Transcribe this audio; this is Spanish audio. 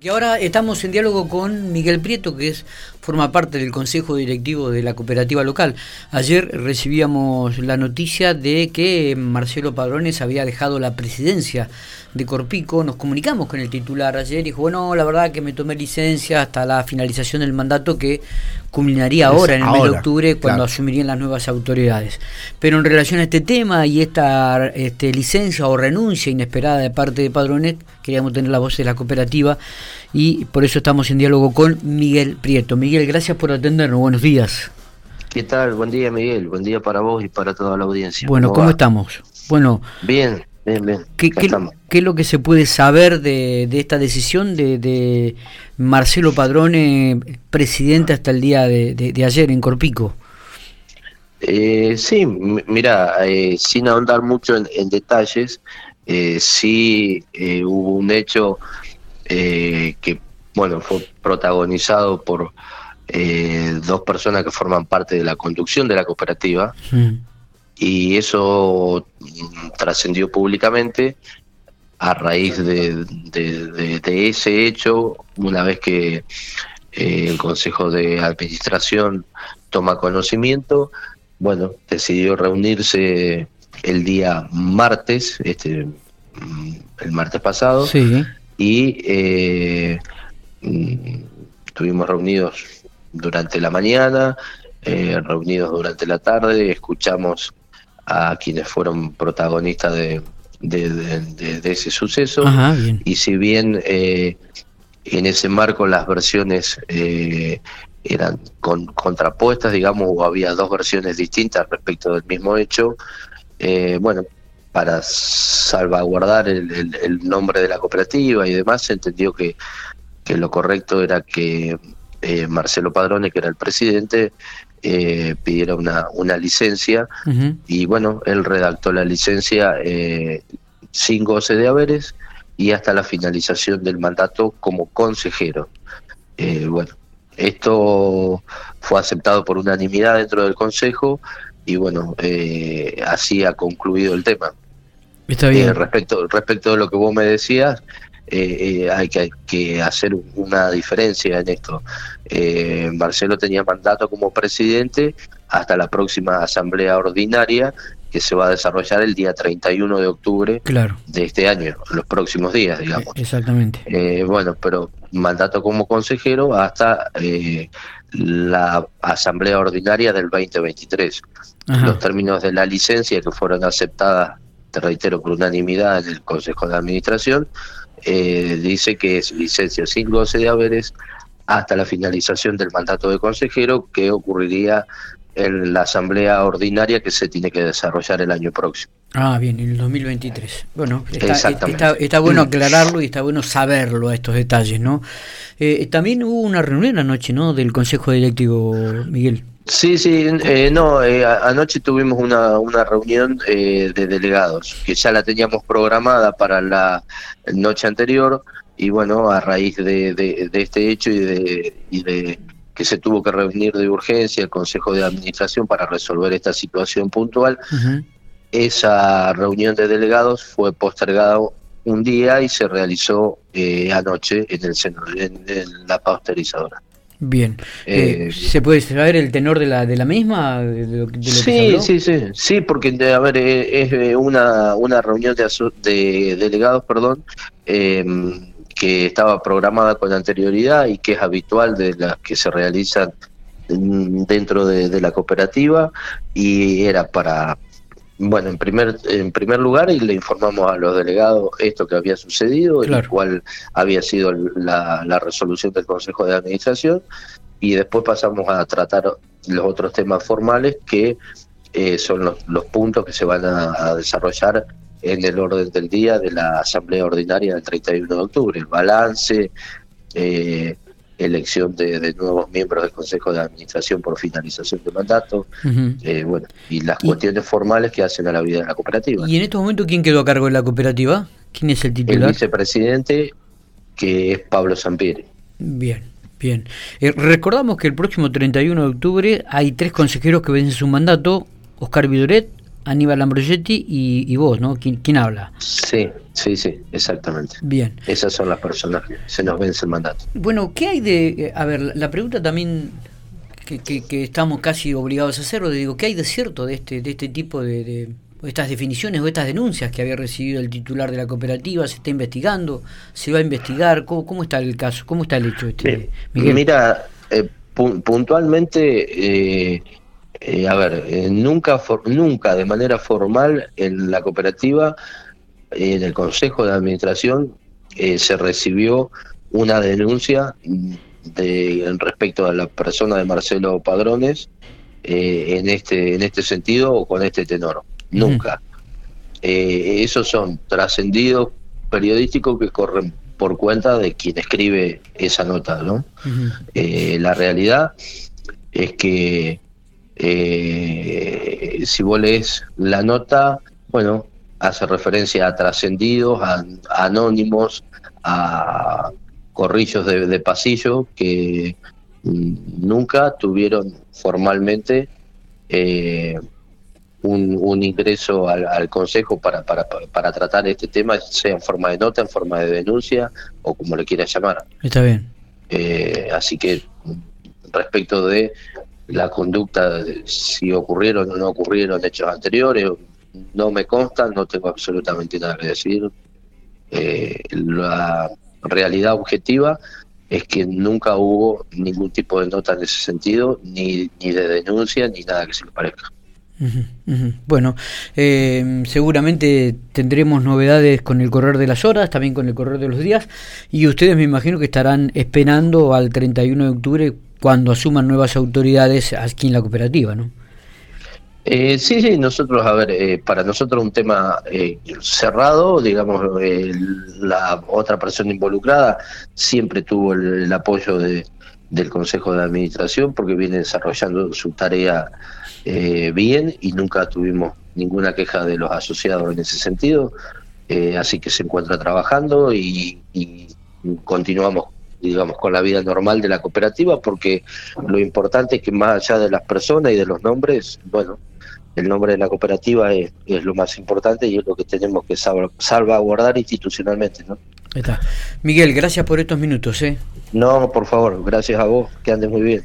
Y ahora estamos en diálogo con Miguel Prieto, que forma parte del consejo directivo de la cooperativa local. Ayer recibíamos la noticia de que Marcelo Padrones había dejado la presidencia de Corpico. Nos comunicamos con el titular ayer y dijo, bueno, la verdad que me tomé licencia hasta la finalización del mandato que culminaría ahora, en el mes de octubre, cuando asumirían las nuevas autoridades. Pero en relación a este tema y esta este, licencia o renuncia inesperada de parte de Padrones, queríamos tener la voz de la cooperativa y por eso estamos en diálogo con Miguel Prieto. Miguel, gracias por atendernos. Buenos días. ¿Qué tal? Buen día, Miguel. Buen día para vos y para toda la audiencia. Bueno, ¿cómo, estamos? Bueno, bien, bien, bien. ¿Qué, qué, es lo que se puede saber de, esta decisión de, Marcelo Padrone, presidente hasta el día de, ayer en Corpico? Eh, sí, mira, eh, sin ahondar mucho en, detalles, eh, sí eh, hubo un hecho que, bueno, fue protagonizado por dos personas que forman parte de la conducción de la cooperativa. Mm y eso mm, trascendió públicamente a raíz de, ese hecho, una vez que eh, el Consejo de Administración toma conocimiento, bueno, decidió reunirse el día martes, este, mm, el martes pasado, y eh, mm, estuvimos reunidos durante la mañana, eh, reunidos durante la tarde, escuchamos a quienes fueron protagonistas de, de, ese suceso. y si bien eh, en ese marco las versiones eh, eran con, contrapuestas, digamos, o había dos versiones distintas respecto del mismo hecho, eh, bueno, para salvaguardar el, el, nombre de la cooperativa y demás, se entendió que, que lo correcto era que Marcelo Padrone, que era el presidente, eh, pidiera una, una licencia y bueno, él redactó la licencia eh, sin goce de haberes y hasta la finalización del mandato como consejero. Eh, bueno, esto fue aceptado por unanimidad dentro del Consejo y bueno, eh, así ha concluido el tema. Está bien. respecto, respecto de lo que vos me decías, eh, eh, hay que, hacer una diferencia en esto. Eh, Marcelo tenía mandato como presidente hasta la próxima asamblea ordinaria que se va a desarrollar el día 31 de octubre de este año, los próximos días, digamos. Exactamente. bueno, pero mandato como consejero hasta la asamblea ordinaria del 2023. Los términos de la licencia que fueron aceptadas, te reitero, por unanimidad en el Consejo de Administración, eh, dice que es licencia sin goce de haberes hasta la finalización del mandato de consejero que ocurriría en la asamblea ordinaria que se tiene que desarrollar el año próximo. Ah, bien, en el 2023. Bueno, está, está, bueno aclararlo y está bueno saberlo a estos detalles, ¿no? Eh, también hubo una reunión anoche, ¿no? Del Consejo Directivo, Miguel. Sí, sí, eh, no, eh, anoche tuvimos una, una reunión eh, de delegados que ya la teníamos programada para la noche anterior y bueno, a raíz de, de, este hecho y de, y de que se tuvo que reunir de urgencia el Consejo de Administración para resolver esta situación puntual, esa reunión de delegados fue postergada un día y se realizó anoche en, el, en la posterizadora. Bien. Eh, eh, ¿Se puede saber el tenor de la, de la misma? sí, sí, sí, sí, porque a ver, eh, es una, una reunión de, de delegados, perdón, em, que estaba programada con anterioridad y que es habitual de las que se realizan mm, dentro de la cooperativa y era para bueno, en primer, en primer lugar, y le informamos a los delegados esto que había sucedido, el cual había sido la, resolución del Consejo de Administración, y después pasamos a tratar los otros temas formales que eh, son los, los, puntos que se van a, desarrollar en el orden del día de la Asamblea Ordinaria del 31 de octubre, el balance, eh, elección de, nuevos miembros del Consejo de Administración por finalización de mandato, eh, bueno, y las cuestiones formales que hacen a la vida de la cooperativa. ¿Y en este momento quién quedó a cargo de la cooperativa? ¿Quién es el titular? El vicepresidente, que es Pablo Sampieri. Bien, bien. Eh, recordamos que el próximo 31 de octubre hay tres consejeros que vencen su mandato, Oscar Vidoret, Aníbal Ambrogetti y, vos, ¿no? ¿Quién, habla? Sí, sí, sí, exactamente. Bien. Esas son las personas que se nos vence el mandato. Bueno, ¿qué hay de... A ver, la pregunta también que, que, estamos casi obligados a hacerlo, digo, ¿qué hay de cierto de este, de este tipo de estas definiciones o estas denuncias que había recibido el titular de la cooperativa? ¿Se está investigando? ¿Se va a investigar? ¿Cómo, está el caso? ¿Cómo está el hecho este, Mira, eh, puntualmente, eh, eh, a ver, nunca, nunca de manera formal en la cooperativa, en el Consejo de Administración, se recibió una denuncia de, respecto a la persona de Marcelo Padrones en este en este sentido o con este tenor nunca. Eh, esos son trascendidos periodísticos que corren por cuenta de quien escribe esa nota, ¿no? Eh, la realidad es que eh, si vos lees la nota, bueno, hace referencia a trascendidos, a, anónimos, a corrillos de, pasillo que mm, nunca tuvieron formalmente eh, un, ingreso al, Consejo para, para, para, tratar este tema, sea en forma de nota, en forma de denuncia o como le quieras llamar. Está bien. Eh, así que respecto de la conducta, si ocurrieron o no ocurrieron hechos anteriores, no me consta, no tengo absolutamente nada que decir. Eh, la realidad objetiva es que nunca hubo ningún tipo de nota en ese sentido, ni, ni de denuncia, ni nada que se le parezca. Bueno, eh, seguramente tendremos novedades con el correr de las horas, también con el correr de los días, y ustedes me imagino que estarán esperando al 31 de octubre cuando asuman nuevas autoridades aquí en la cooperativa, ¿no? Eh, sí, sí, nosotros, a ver, eh, para nosotros un tema cerrado, digamos, la otra persona involucrada siempre tuvo el apoyo de, del Consejo de Administración porque viene desarrollando su tarea eh, bien y nunca tuvimos ninguna queja de los asociados en ese sentido. Eh, así que se encuentra trabajando y, continuamos digamos con la vida normal de la cooperativa porque lo importante es que más allá de las personas y de los nombres bueno el nombre de la cooperativa es, lo más importante y es lo que tenemos que salvaguardar institucionalmente ¿no? está. Miguel gracias por estos minutos ¿eh? no por favor gracias a vos que andes muy bien